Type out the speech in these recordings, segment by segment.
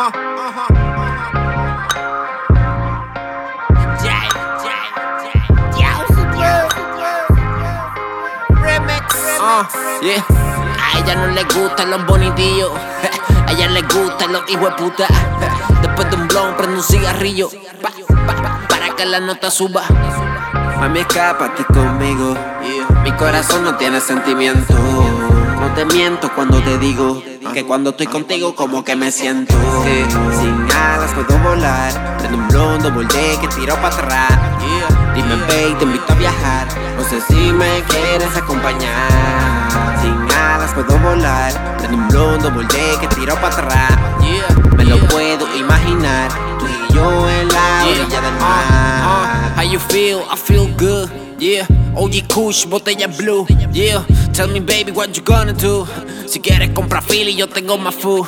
Ah, A ella no le gustan los bonitillos. A ella le gustan los hijos de puta. Después de un blon prende un cigarrillo. Para que la nota suba. Mami, escapa conmigo. Mi corazón no tiene sentimiento. No te miento cuando te digo que cuando estoy contigo como que me siento. Que sin alas puedo volar. Prende un blondo, volteé que tiro para atrás. Dime, babe, te invito a viajar. No sé si me quieres acompañar. Sin alas puedo volar. Prende un blondo, volteé que tiro para atrás. Me lo puedo imaginar. Tú y yo en la orilla del mar. Uh, how you feel? I feel good. Yeah. OG Kush, botella blue. Yeah. Tell me, baby, what you gonna do? Si quieres comprar Philly, yo tengo más food.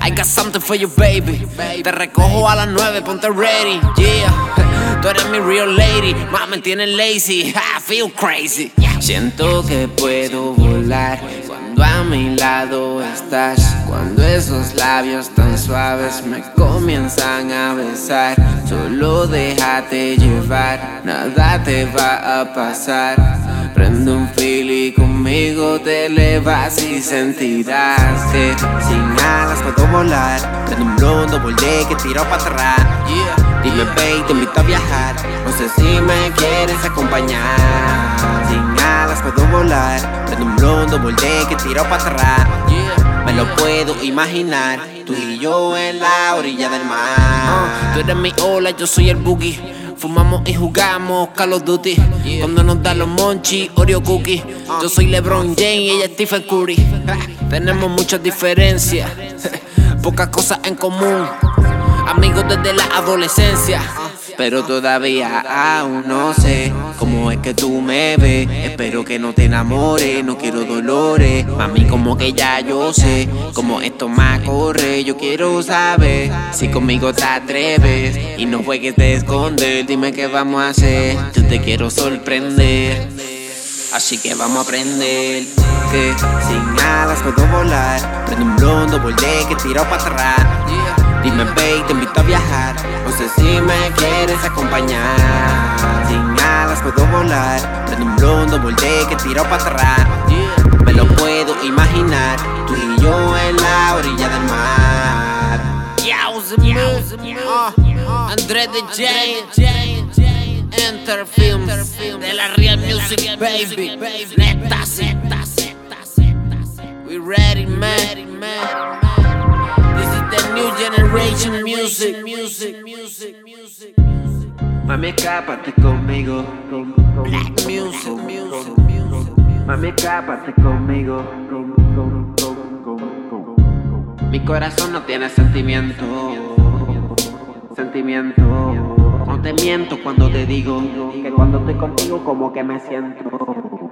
I got something for you, baby. Te recojo a las 9, ponte ready. Yeah. Tú eres mi real lady. Más me tienes lazy. I feel crazy. Siento que puedo volar cuando a mi lado estás. Cuando esos labios tan suaves me comienzan a besar. Solo déjate llevar, nada te va a pasar. Prende un fili conmigo, te elevas y sentirás que sin alas puedo volar. Prende un blondo, volé que tiro para atrás. Dime, babe, te invito a viajar. No sé si me quieres acompañar. Sin alas puedo volar. Prende un blondo, volé que tiro para atrás. Me lo puedo imaginar. Tú y yo en la orilla del mar. Tú eres mi ola, yo soy el boogie. Fumamos y jugamos Call of Duty. Cuando nos dan los monchi, Oreo cookie. Yo soy LeBron James y ella es Stephen Curry. Tenemos muchas diferencias, pocas cosas en común. Amigos desde la adolescencia. Pero todavía aún no sé cómo es que tú me ves. Espero que no te enamores, no quiero dolores. Mami, como que ya yo sé cómo esto más corre. Yo quiero saber si conmigo te atreves y no juegues de esconder. Dime qué vamos a hacer, yo te quiero sorprender. Así que vamos a aprender que sin alas puedo volar. Prende un blondo, volé que tiro para atrás. Dime, babe, te invito a viajar. No sé si me quieres acompañar. Sin alas puedo volar. Prende un blondo, volé que tiro para atrás. Me lo puedo imaginar. Tú y yo en la orilla del mar. Uh, André de J. Enter Films. De la Real Music, baby. Neta, We ready, man. Music. music, music, music. Mami, escápate conmigo. Black music, music, music. Mami, escápate conmigo. Mi corazón no tiene sentimiento. Sentimiento. No te miento cuando te digo que cuando estoy contigo como que me siento.